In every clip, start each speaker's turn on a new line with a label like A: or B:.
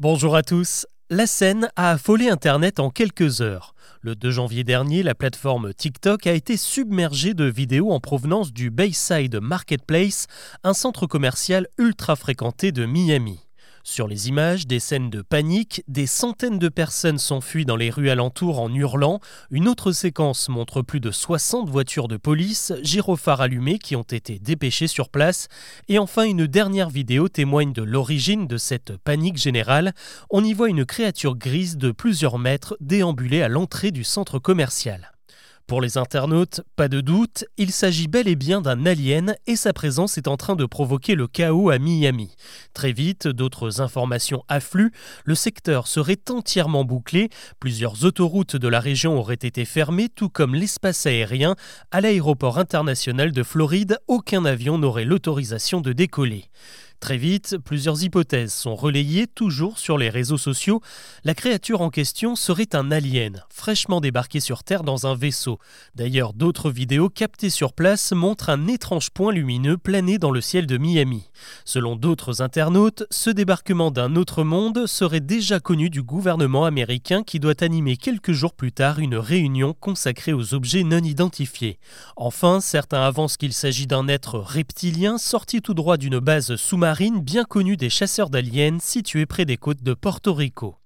A: Bonjour à tous. La scène a affolé Internet en quelques heures. Le 2 janvier dernier, la plateforme TikTok a été submergée de vidéos en provenance du Bayside Marketplace, un centre commercial ultra fréquenté de Miami. Sur les images, des scènes de panique, des centaines de personnes s'enfuient dans les rues alentours en hurlant. Une autre séquence montre plus de 60 voitures de police, gyrophares allumés qui ont été dépêchés sur place. Et enfin, une dernière vidéo témoigne de l'origine de cette panique générale. On y voit une créature grise de plusieurs mètres déambuler à l'entrée du centre commercial. Pour les internautes, pas de doute, il s'agit bel et bien d'un alien et sa présence est en train de provoquer le chaos à Miami. Très vite, d'autres informations affluent, le secteur serait entièrement bouclé, plusieurs autoroutes de la région auraient été fermées, tout comme l'espace aérien. À l'aéroport international de Floride, aucun avion n'aurait l'autorisation de décoller. Très vite, plusieurs hypothèses sont relayées toujours sur les réseaux sociaux. La créature en question serait un alien, fraîchement débarqué sur Terre dans un vaisseau. D'ailleurs, d'autres vidéos captées sur place montrent un étrange point lumineux planer dans le ciel de Miami. Selon d'autres internautes, ce débarquement d'un autre monde serait déjà connu du gouvernement américain qui doit animer quelques jours plus tard une réunion consacrée aux objets non identifiés. Enfin, certains avancent qu'il s'agit d'un être reptilien sorti tout droit d'une base sous-marine marine bien connue des chasseurs d'aliens située près des côtes de Porto Rico.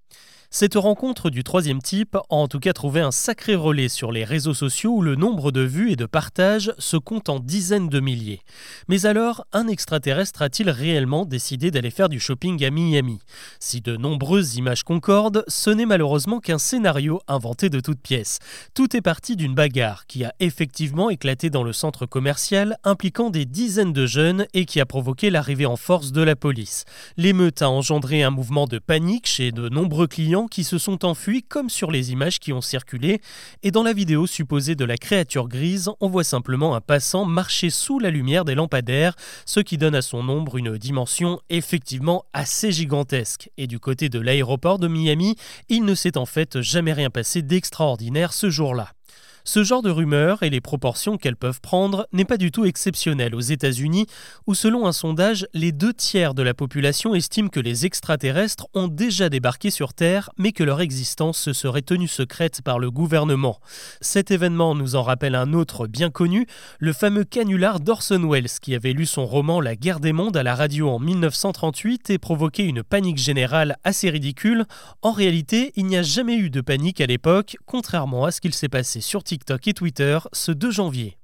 A: Cette rencontre du troisième type a en tout cas trouvé un sacré relais sur les réseaux sociaux où le nombre de vues et de partages se compte en dizaines de milliers. Mais alors, un extraterrestre a-t-il réellement décidé d'aller faire du shopping à Miami? Si de nombreuses images concordent, ce n'est malheureusement qu'un scénario inventé de toutes pièces. Tout est parti d'une bagarre qui a effectivement éclaté dans le centre commercial impliquant des dizaines de jeunes et qui a provoqué l'arrivée en force de la police. L'émeute a engendré un mouvement de panique chez de nombreux clients qui se sont enfuis comme sur les images qui ont circulé, et dans la vidéo supposée de la créature grise, on voit simplement un passant marcher sous la lumière des lampadaires, ce qui donne à son ombre une dimension effectivement assez gigantesque. Et du côté de l'aéroport de Miami, il ne s'est en fait jamais rien passé d'extraordinaire ce jour-là. Ce genre de rumeurs et les proportions qu'elles peuvent prendre n'est pas du tout exceptionnel aux États-Unis, où selon un sondage, les deux tiers de la population estiment que les extraterrestres ont déjà débarqué sur Terre, mais que leur existence se serait tenue secrète par le gouvernement. Cet événement nous en rappelle un autre bien connu, le fameux canular d'Orson Welles, qui avait lu son roman La guerre des mondes à la radio en 1938 et provoqué une panique générale assez ridicule. En réalité, il n'y a jamais eu de panique à l'époque, contrairement à ce qu'il s'est passé sur TikTok et Twitter ce 2 janvier.